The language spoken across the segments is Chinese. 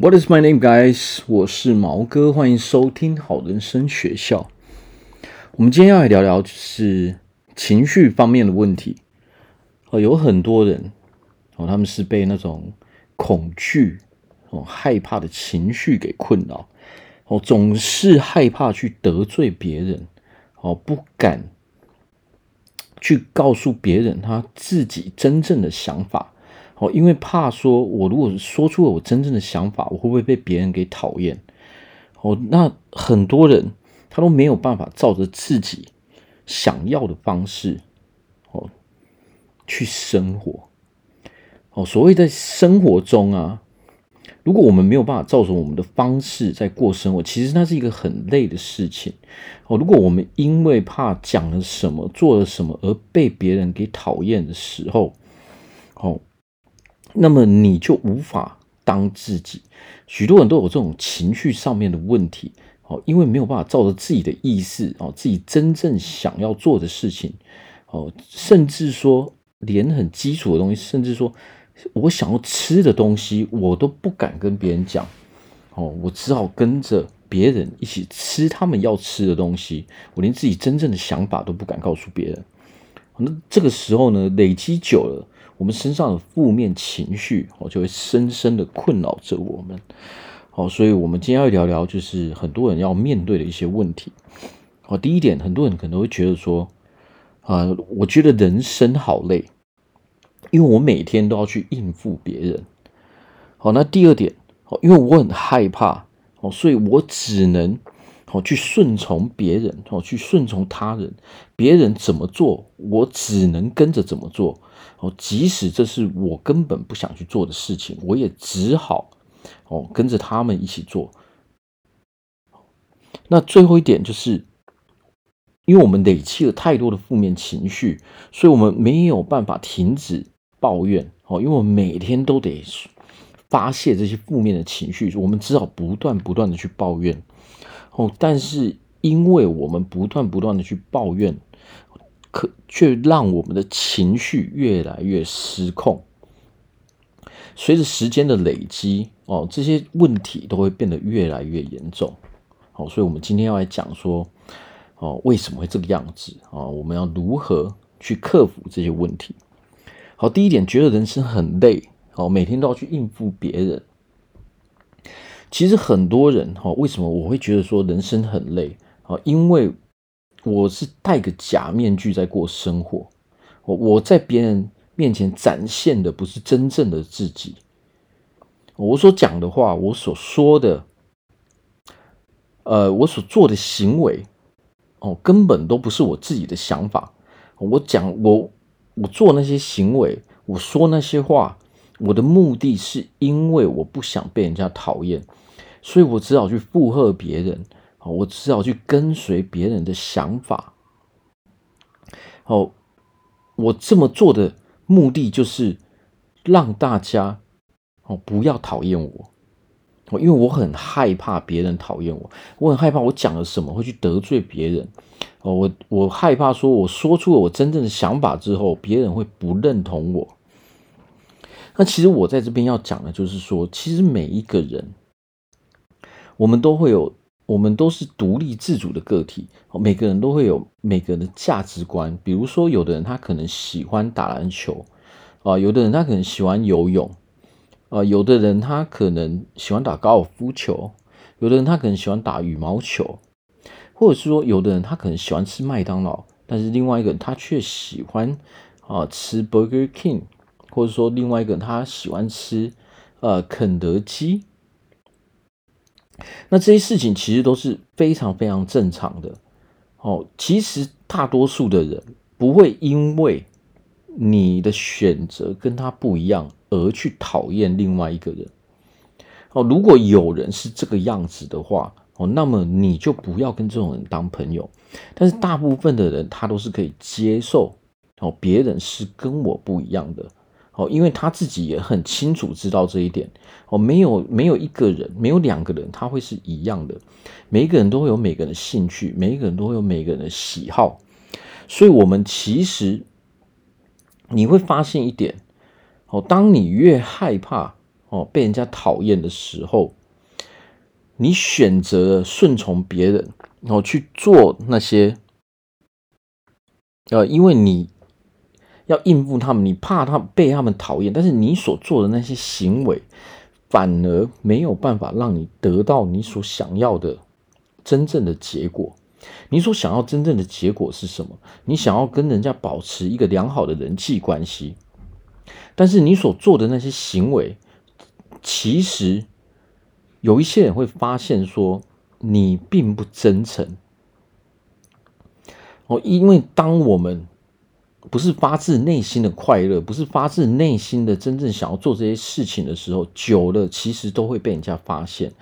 What is my name, guys？我是毛哥，欢迎收听好人生学校。我们今天要来聊聊就是情绪方面的问题。哦，有很多人哦，他们是被那种恐惧哦、害怕的情绪给困扰哦，总是害怕去得罪别人哦，不敢去告诉别人他自己真正的想法。哦，因为怕说，我如果说出了我真正的想法，我会不会被别人给讨厌？哦，那很多人他都没有办法照着自己想要的方式哦去生活。哦，所谓在生活中啊，如果我们没有办法照着我们的方式在过生活，其实那是一个很累的事情。哦，如果我们因为怕讲了什么、做了什么而被别人给讨厌的时候，哦。那么你就无法当自己，许多人都有这种情绪上面的问题，哦，因为没有办法照着自己的意思，哦，自己真正想要做的事情，哦，甚至说连很基础的东西，甚至说我想要吃的东西，我都不敢跟别人讲，哦，我只好跟着别人一起吃他们要吃的东西，我连自己真正的想法都不敢告诉别人，那这个时候呢，累积久了。我们身上的负面情绪哦，就会深深的困扰着我们。好，所以我们今天要聊聊，就是很多人要面对的一些问题。好，第一点，很多人可能会觉得说，啊，我觉得人生好累，因为我每天都要去应付别人。好，那第二点，因为我很害怕，哦，所以我只能哦去顺从别人，哦去顺从他人，别人怎么做，我只能跟着怎么做。哦，即使这是我根本不想去做的事情，我也只好哦跟着他们一起做。那最后一点就是，因为我们累积了太多的负面情绪，所以我们没有办法停止抱怨哦，因为我们每天都得发泄这些负面的情绪，我们只好不断不断的去抱怨哦。但是因为我们不断不断的去抱怨。可却让我们的情绪越来越失控。随着时间的累积，哦，这些问题都会变得越来越严重。好，所以我们今天要来讲说，哦，为什么会这个样子？啊，我们要如何去克服这些问题？好，第一点，觉得人生很累，哦，每天都要去应付别人。其实很多人，哈，为什么我会觉得说人生很累？啊，因为。我是戴个假面具在过生活，我我在别人面前展现的不是真正的自己，我所讲的话，我所说的，呃，我所做的行为，哦，根本都不是我自己的想法。我讲我我做那些行为，我说那些话，我的目的是因为我不想被人家讨厌，所以我只好去附和别人。我只好去跟随别人的想法。哦，我这么做的目的就是让大家哦不要讨厌我。哦，因为我很害怕别人讨厌我，我很害怕我讲了什么会去得罪别人。哦，我我害怕说我说出了我真正的想法之后，别人会不认同我。那其实我在这边要讲的就是说，其实每一个人，我们都会有。我们都是独立自主的个体，每个人都会有每个人的价值观。比如说，有的人他可能喜欢打篮球，啊，有的人他可能喜欢游泳，啊，有的人他可能喜欢打高尔夫球，有的人他可能喜欢打羽毛球，或者是说，有的人他可能喜欢吃麦当劳，但是另外一个人他却喜欢啊吃 Burger King，或者说另外一个人他喜欢吃呃肯德基。那这些事情其实都是非常非常正常的，哦，其实大多数的人不会因为你的选择跟他不一样而去讨厌另外一个人，哦，如果有人是这个样子的话，哦，那么你就不要跟这种人当朋友。但是大部分的人他都是可以接受，哦，别人是跟我不一样的。哦，因为他自己也很清楚知道这一点。哦，没有没有一个人，没有两个人，他会是一样的。每一个人都会有每个人的兴趣，每一个人都会有每个人的喜好。所以，我们其实你会发现一点。哦，当你越害怕哦，被人家讨厌的时候，你选择顺从别人，然后去做那些，呃，因为你要应付他们，你怕他被他们讨厌，但是你所做的那些行为，反而没有办法让你得到你所想要的真正的结果。你所想要真正的结果是什么？你想要跟人家保持一个良好的人际关系，但是你所做的那些行为，其实有一些人会发现说你并不真诚。哦，因为当我们不是发自内心的快乐，不是发自内心的真正想要做这些事情的时候，久了其实都会被人家发现，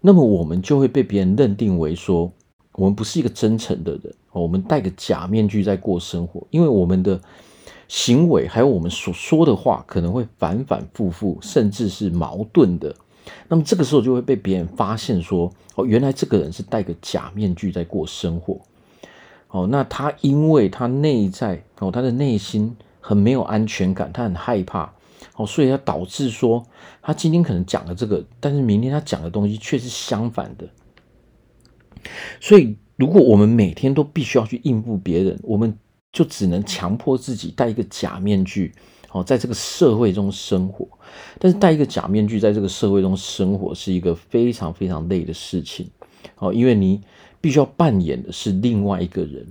那么我们就会被别人认定为说。我们不是一个真诚的人，我们戴个假面具在过生活，因为我们的行为还有我们所说的话可能会反反复复，甚至是矛盾的。那么这个时候就会被别人发现说，哦，原来这个人是戴个假面具在过生活。哦，那他因为他内在哦，他的内心很没有安全感，他很害怕，哦，所以他导致说，他今天可能讲了这个，但是明天他讲的东西却是相反的。所以，如果我们每天都必须要去应付别人，我们就只能强迫自己戴一个假面具，哦，在这个社会中生活。但是，戴一个假面具在这个社会中生活是一个非常非常累的事情，哦，因为你必须要扮演的是另外一个人，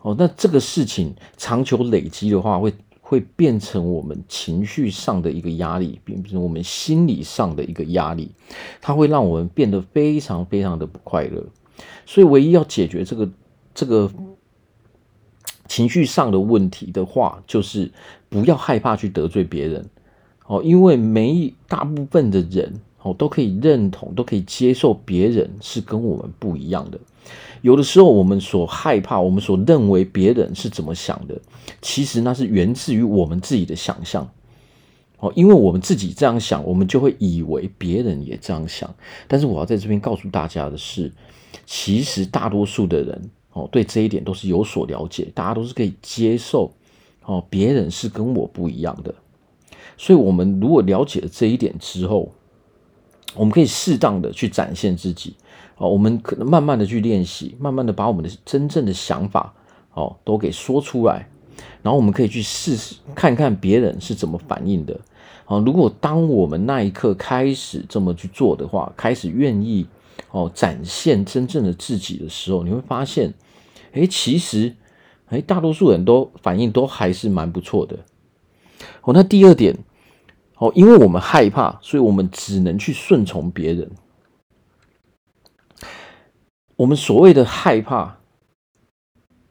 哦，那这个事情长久累积的话，会会变成我们情绪上的一个压力，变成我们心理上的一个压力，它会让我们变得非常非常的不快乐。所以，唯一要解决这个这个情绪上的问题的话，就是不要害怕去得罪别人哦，因为每大部分的人哦都可以认同，都可以接受别人是跟我们不一样的。有的时候，我们所害怕，我们所认为别人是怎么想的，其实那是源自于我们自己的想象。哦，因为我们自己这样想，我们就会以为别人也这样想。但是我要在这边告诉大家的是，其实大多数的人哦，对这一点都是有所了解，大家都是可以接受哦，别人是跟我不一样的。所以，我们如果了解了这一点之后，我们可以适当的去展现自己。哦，我们可能慢慢的去练习，慢慢的把我们的真正的想法哦都给说出来，然后我们可以去试试看看别人是怎么反应的。哦，如果当我们那一刻开始这么去做的话，开始愿意哦展现真正的自己的时候，你会发现，哎，其实哎大多数人都反应都还是蛮不错的。哦，那第二点，哦，因为我们害怕，所以我们只能去顺从别人。我们所谓的害怕，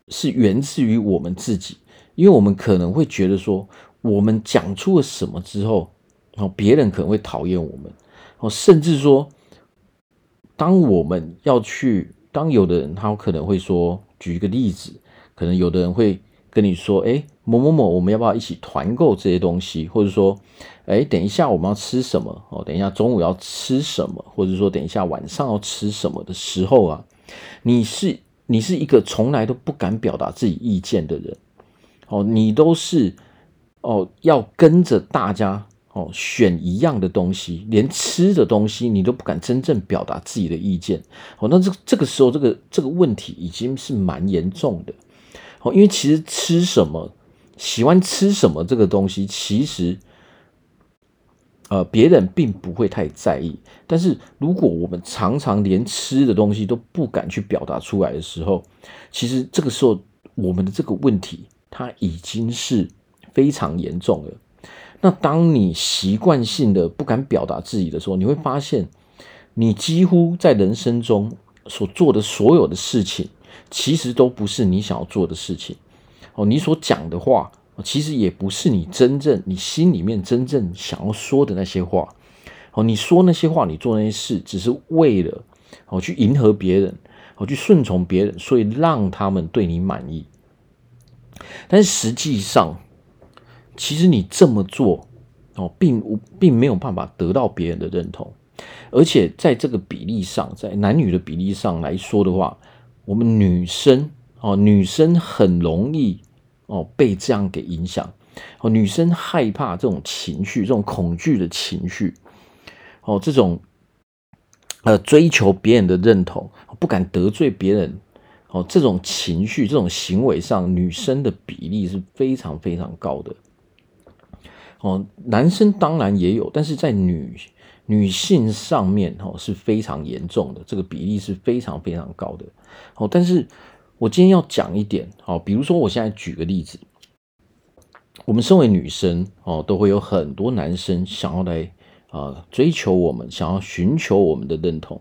是源自于我们自己，因为我们可能会觉得说，我们讲出了什么之后，然后别人可能会讨厌我们，哦，甚至说，当我们要去，当有的人他可能会说，举一个例子，可能有的人会跟你说，哎，某某某，我们要不要一起团购这些东西？或者说，哎，等一下我们要吃什么？哦，等一下中午要吃什么？或者说，等一下晚上要吃什么的时候啊？你是你是一个从来都不敢表达自己意见的人，哦，你都是哦要跟着大家哦选一样的东西，连吃的东西你都不敢真正表达自己的意见，哦，那这这个时候这个这个问题已经是蛮严重的，哦，因为其实吃什么，喜欢吃什么这个东西，其实。呃，别人并不会太在意，但是如果我们常常连吃的东西都不敢去表达出来的时候，其实这个时候我们的这个问题它已经是非常严重了。那当你习惯性的不敢表达自己的时候，你会发现，你几乎在人生中所做的所有的事情，其实都不是你想要做的事情。哦，你所讲的话。其实也不是你真正你心里面真正想要说的那些话，哦，你说那些话，你做那些事，只是为了哦去迎合别人，哦去顺从别人，所以让他们对你满意。但是实际上，其实你这么做哦，并并没有办法得到别人的认同，而且在这个比例上，在男女的比例上来说的话，我们女生哦，女生很容易。哦，被这样给影响哦，女生害怕这种情绪，这种恐惧的情绪，哦，这种呃追求别人的认同，不敢得罪别人，哦，这种情绪、这种行为上，女生的比例是非常非常高的。哦，男生当然也有，但是在女女性上面，哦是非常严重的，这个比例是非常非常高的。哦，但是我今天要讲一点，哦，比如说我现在举个例子，我们身为女生，哦，都会有很多男生想要来啊、追求我们，想要寻求我们的认同，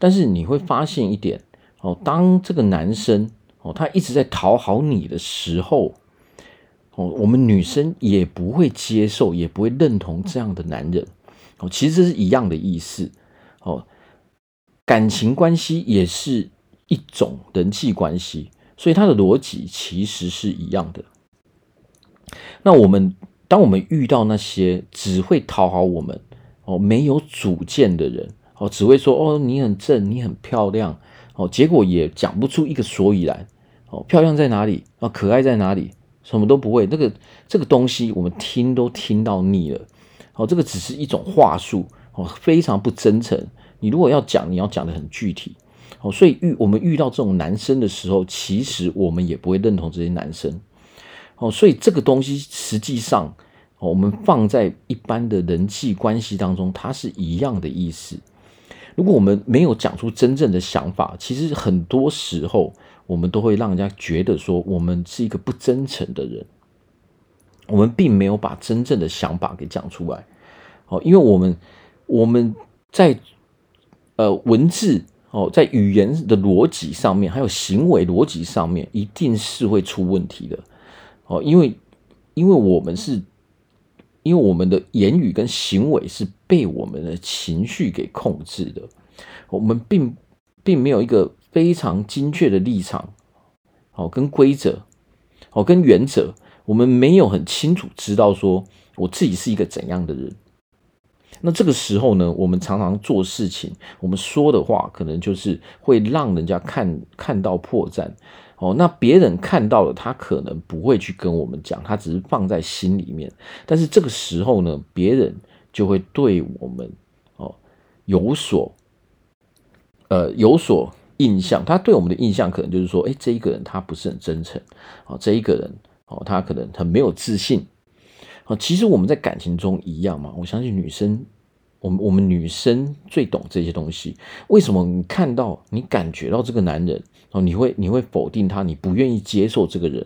但是你会发现一点，哦，当这个男生，哦，他一直在讨好你的时候。哦，我们女生也不会接受，也不会认同这样的男人。哦，其实是一样的意思。哦，感情关系也是一种人际关系，所以它的逻辑其实是一样的。那我们当我们遇到那些只会讨好我们、哦没有主见的人，哦只会说哦你很正，你很漂亮，哦结果也讲不出一个所以然。哦，漂亮在哪里？啊，可爱在哪里？什么都不会，那个这个东西我们听都听到腻了。哦，这个只是一种话术，哦，非常不真诚。你如果要讲，你要讲的很具体。哦，所以遇我们遇到这种男生的时候，其实我们也不会认同这些男生。哦，所以这个东西实际上，哦我们放在一般的人际关系当中，它是一样的意思。如果我们没有讲出真正的想法，其实很多时候。我们都会让人家觉得说我们是一个不真诚的人，我们并没有把真正的想法给讲出来，哦，因为我们我们在呃文字哦，在语言的逻辑上面，还有行为逻辑上面，一定是会出问题的，哦，因为因为我们是，因为我们的言语跟行为是被我们的情绪给控制的，我们并并没有一个。非常精确的立场，好，跟规则，好，跟原则，我们没有很清楚知道说我自己是一个怎样的人。那这个时候呢，我们常常做事情，我们说的话可能就是会让人家看看到破绽。哦，那别人看到了，他可能不会去跟我们讲，他只是放在心里面。但是这个时候呢，别人就会对我们哦有所呃有所。印象，他对我们的印象可能就是说，哎，这一个人他不是很真诚，哦，这一个人哦，他可能很没有自信，哦，其实我们在感情中一样嘛，我相信女生，我们我们女生最懂这些东西。为什么你看到你感觉到这个男人哦，你会你会否定他，你不愿意接受这个人，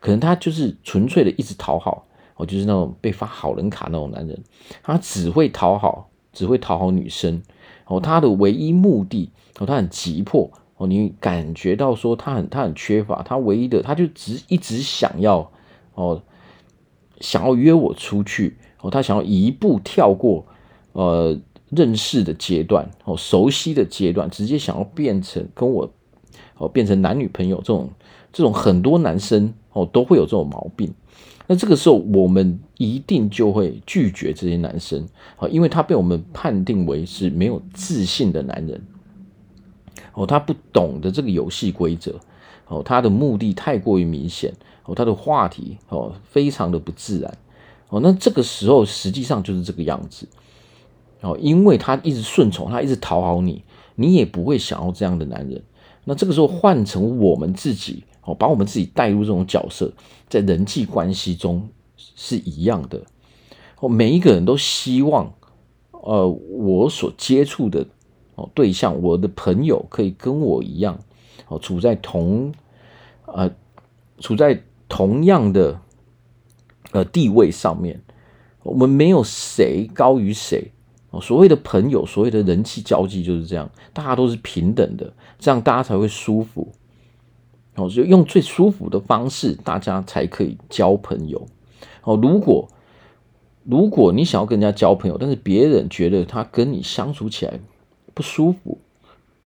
可能他就是纯粹的一直讨好，哦，就是那种被发好人卡那种男人，他只会讨好，只会讨好女生。哦，他的唯一目的哦，他很急迫哦，你感觉到说他很他很缺乏，他唯一的他就只一直想要哦，想要约我出去哦，他想要一步跳过呃认识的阶段哦，熟悉的阶段，直接想要变成跟我哦变成男女朋友这种这种很多男生哦都会有这种毛病。那这个时候，我们一定就会拒绝这些男生，好，因为他被我们判定为是没有自信的男人，哦，他不懂得这个游戏规则，哦，他的目的太过于明显，哦，他的话题哦非常的不自然，哦，那这个时候实际上就是这个样子，哦，因为他一直顺从，他一直讨好你，你也不会想要这样的男人。那这个时候换成我们自己。哦，把我们自己带入这种角色，在人际关系中是一样的。哦，每一个人都希望，呃，我所接触的哦对象，我的朋友可以跟我一样，哦，处在同，呃，处在同样的呃地位上面。我们没有谁高于谁。哦，所谓的朋友，所谓的人际交际就是这样，大家都是平等的，这样大家才会舒服。哦，就用最舒服的方式，大家才可以交朋友。哦，如果如果你想要跟人家交朋友，但是别人觉得他跟你相处起来不舒服，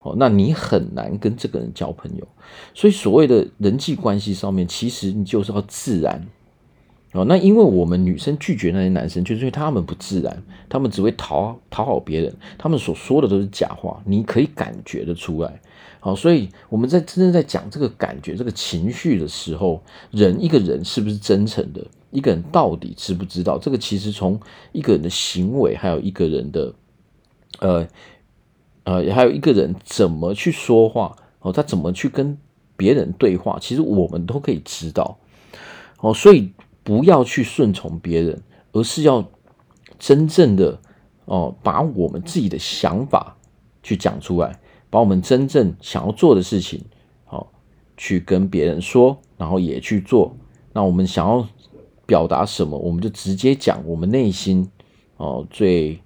哦，那你很难跟这个人交朋友。所以，所谓的人际关系上面，其实你就是要自然。哦，那因为我们女生拒绝那些男生，就是因为他们不自然，他们只会讨讨好别人，他们所说的都是假话，你可以感觉得出来。好，所以我们在真正在讲这个感觉、这个情绪的时候，人一个人是不是真诚的？一个人到底知不知道？这个其实从一个人的行为，还有一个人的，呃呃，还有一个人怎么去说话哦，他怎么去跟别人对话，其实我们都可以知道哦。所以不要去顺从别人，而是要真正的哦，把我们自己的想法去讲出来，把我们真正想要做的事情，哦，去跟别人说，然后也去做。那我们想要表达什么，我们就直接讲我们内心哦最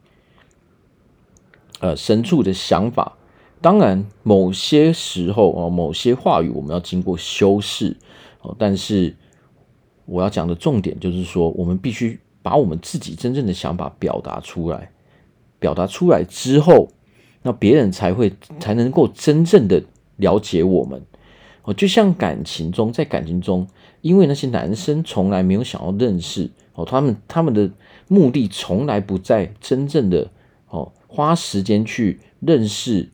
呃深处的想法。当然，某些时候哦，某些话语我们要经过修饰哦。但是我要讲的重点就是说，我们必须把我们自己真正的想法表达出来。表达出来之后，那别人才会才能够真正的了解我们哦。就像感情中，在感情中。因为那些男生从来没有想要认识哦，他们他们的目的从来不在真正的哦花时间去认识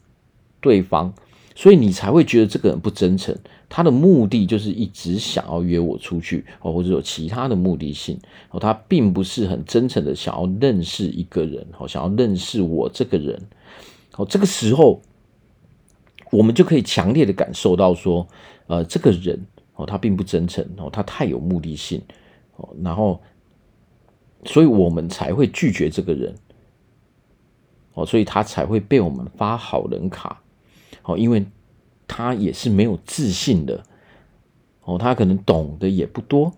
对方，所以你才会觉得这个人不真诚。他的目的就是一直想要约我出去哦，或者有其他的目的性哦，他并不是很真诚的想要认识一个人哦，想要认识我这个人哦。这个时候，我们就可以强烈的感受到说，呃，这个人。哦，他并不真诚哦，他太有目的性哦，然后，所以我们才会拒绝这个人哦，所以他才会被我们发好人卡哦，因为他也是没有自信的哦，他可能懂得也不多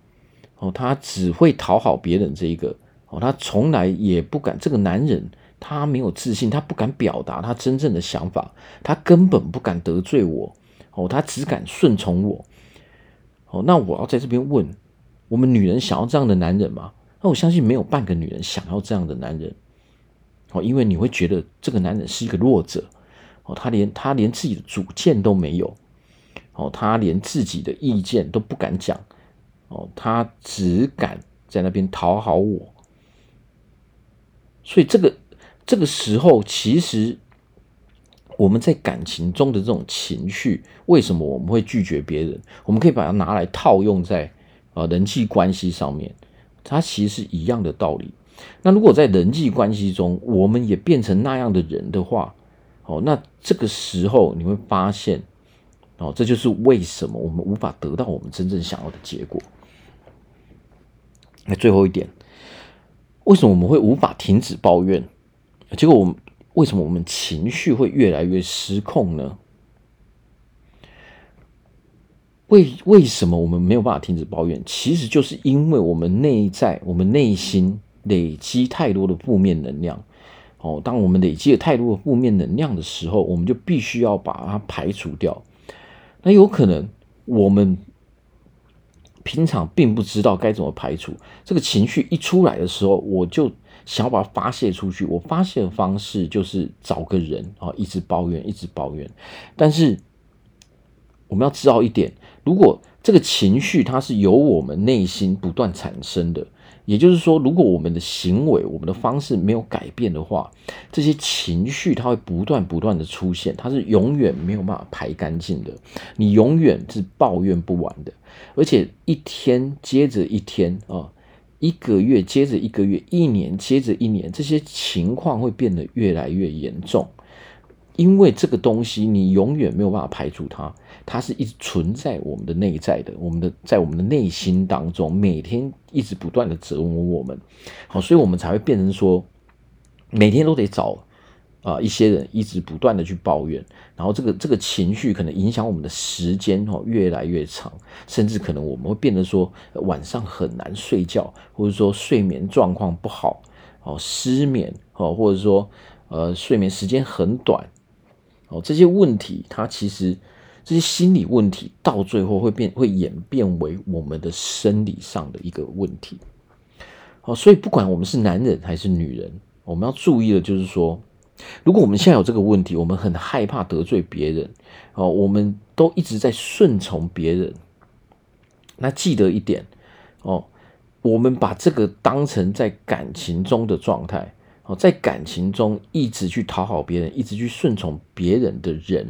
哦，他只会讨好别人这一个哦，他从来也不敢，这个男人他没有自信，他不敢表达他真正的想法，他根本不敢得罪我哦，他只敢顺从我。哦，那我要在这边问，我们女人想要这样的男人吗？那我相信没有半个女人想要这样的男人。哦，因为你会觉得这个男人是一个弱者。哦，他连他连自己的主见都没有。哦，他连自己的意见都不敢讲。哦，他只敢在那边讨好我。所以这个这个时候，其实。我们在感情中的这种情绪，为什么我们会拒绝别人？我们可以把它拿来套用在呃人际关系上面，它其实是一样的道理。那如果在人际关系中，我们也变成那样的人的话，哦，那这个时候你会发现，哦，这就是为什么我们无法得到我们真正想要的结果。那最后一点，为什么我们会无法停止抱怨？结果我们。为什么我们情绪会越来越失控呢？为为什么我们没有办法停止抱怨？其实就是因为我们内在、我们内心累积太多的负面能量。哦，当我们累积了太多的负面能量的时候，我们就必须要把它排除掉。那有可能我们平常并不知道该怎么排除这个情绪，一出来的时候，我就。想要把它发泄出去，我发泄的方式就是找个人啊，一直抱怨，一直抱怨。但是我们要知道一点，如果这个情绪它是由我们内心不断产生的，也就是说，如果我们的行为、我们的方式没有改变的话，这些情绪它会不断不断的出现，它是永远没有办法排干净的，你永远是抱怨不完的，而且一天接着一天啊。一个月接着一个月，一年接着一年，这些情况会变得越来越严重，因为这个东西你永远没有办法排除它，它是一直存在我们的内在的，我们的在我们的内心当中，每天一直不断的折磨我们，好，所以我们才会变成说，每天都得找。啊，一些人一直不断的去抱怨，然后这个这个情绪可能影响我们的时间哦越来越长，甚至可能我们会变得说晚上很难睡觉，或者说睡眠状况不好哦，失眠哦，或者说呃睡眠时间很短哦，这些问题它其实这些心理问题到最后会变会演变为我们的生理上的一个问题。哦，所以不管我们是男人还是女人，我们要注意的就是说。如果我们现在有这个问题，我们很害怕得罪别人，哦，我们都一直在顺从别人。那记得一点，哦，我们把这个当成在感情中的状态，哦，在感情中一直去讨好别人，一直去顺从别人的人，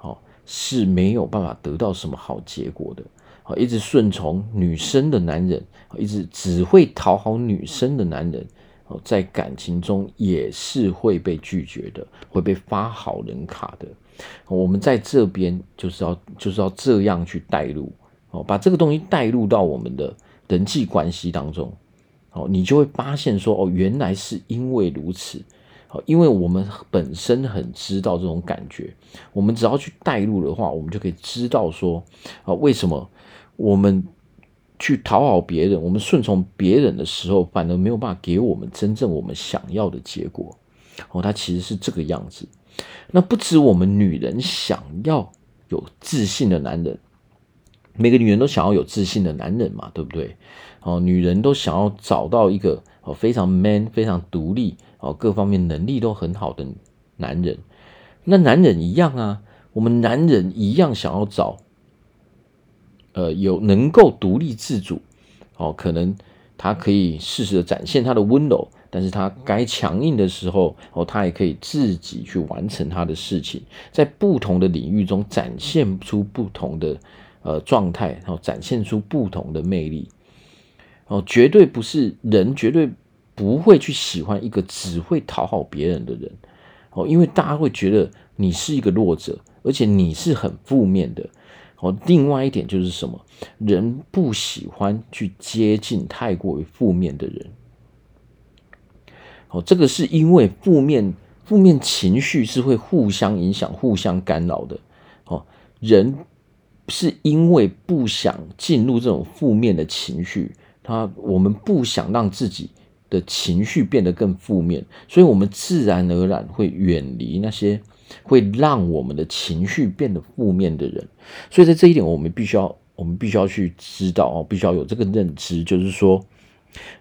哦，是没有办法得到什么好结果的。啊，一直顺从女生的男人，一直只会讨好女生的男人，哦，在感情中也是会被拒绝的，会被发好人卡的。我们在这边就是要就是要这样去带入，哦，把这个东西带入到我们的人际关系当中，哦，你就会发现说，哦，原来是因为如此。哦因为我们本身很知道这种感觉，我们只要去带入的话，我们就可以知道说，啊，为什么我们去讨好别人，我们顺从别人的时候，反而没有办法给我们真正我们想要的结果。哦，它其实是这个样子。那不止我们女人想要有自信的男人，每个女人都想要有自信的男人嘛，对不对？哦，女人都想要找到一个哦非常 man、非常独立。哦，各方面能力都很好的男人，那男人一样啊，我们男人一样想要找，呃，有能够独立自主，哦，可能他可以适时的展现他的温柔，但是他该强硬的时候，哦，他也可以自己去完成他的事情，在不同的领域中展现出不同的呃状态，然后展现出不同的魅力，哦，绝对不是人，绝对。不会去喜欢一个只会讨好别人的人，哦，因为大家会觉得你是一个弱者，而且你是很负面的，哦。另外一点就是什么？人不喜欢去接近太过于负面的人，哦，这个是因为负面负面情绪是会互相影响、互相干扰的，哦。人是因为不想进入这种负面的情绪，他我们不想让自己。的情绪变得更负面，所以我们自然而然会远离那些会让我们的情绪变得负面的人。所以在这一点，我们必须要，我们必须要去知道哦，必须要有这个认知，就是说，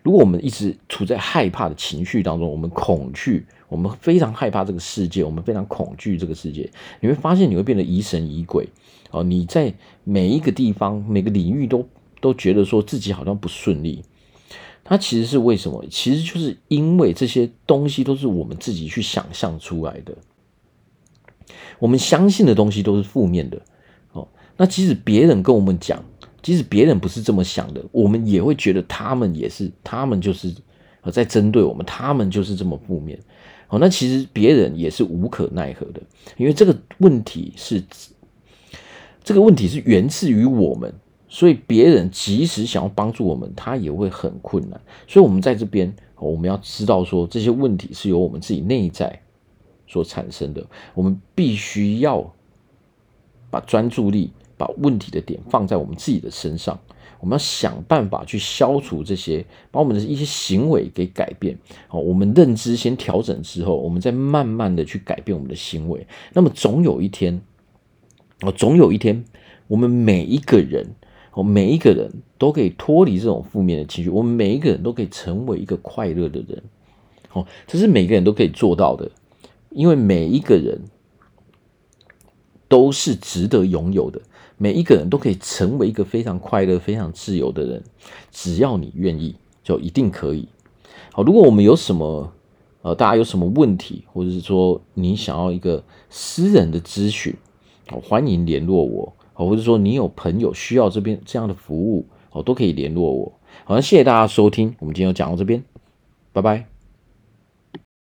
如果我们一直处在害怕的情绪当中，我们恐惧，我们非常害怕这个世界，我们非常恐惧这个世界，你会发现你会变得疑神疑鬼哦。你在每一个地方、每个领域都都觉得说自己好像不顺利。它其实是为什么？其实就是因为这些东西都是我们自己去想象出来的。我们相信的东西都是负面的哦。那即使别人跟我们讲，即使别人不是这么想的，我们也会觉得他们也是，他们就是在针对我们，他们就是这么负面。哦，那其实别人也是无可奈何的，因为这个问题是，这个问题是源自于我们。所以别人即使想要帮助我们，他也会很困难。所以，我们在这边，我们要知道说，这些问题是由我们自己内在所产生的。我们必须要把专注力、把问题的点放在我们自己的身上。我们要想办法去消除这些，把我们的一些行为给改变。好，我们认知先调整之后，我们再慢慢的去改变我们的行为。那么，总有一天，哦，总有一天，我们每一个人。我们每一个人都可以脱离这种负面的情绪，我们每一个人都可以成为一个快乐的人。哦，这是每个人都可以做到的，因为每一个人都是值得拥有的，每一个人都可以成为一个非常快乐、非常自由的人。只要你愿意，就一定可以。好，如果我们有什么呃，大家有什么问题，或者是说你想要一个私人的咨询，好，欢迎联络我。或者说你有朋友需要这边这样的服务，哦，都可以联络我。好，谢谢大家收听，我们今天就讲到这边，拜拜。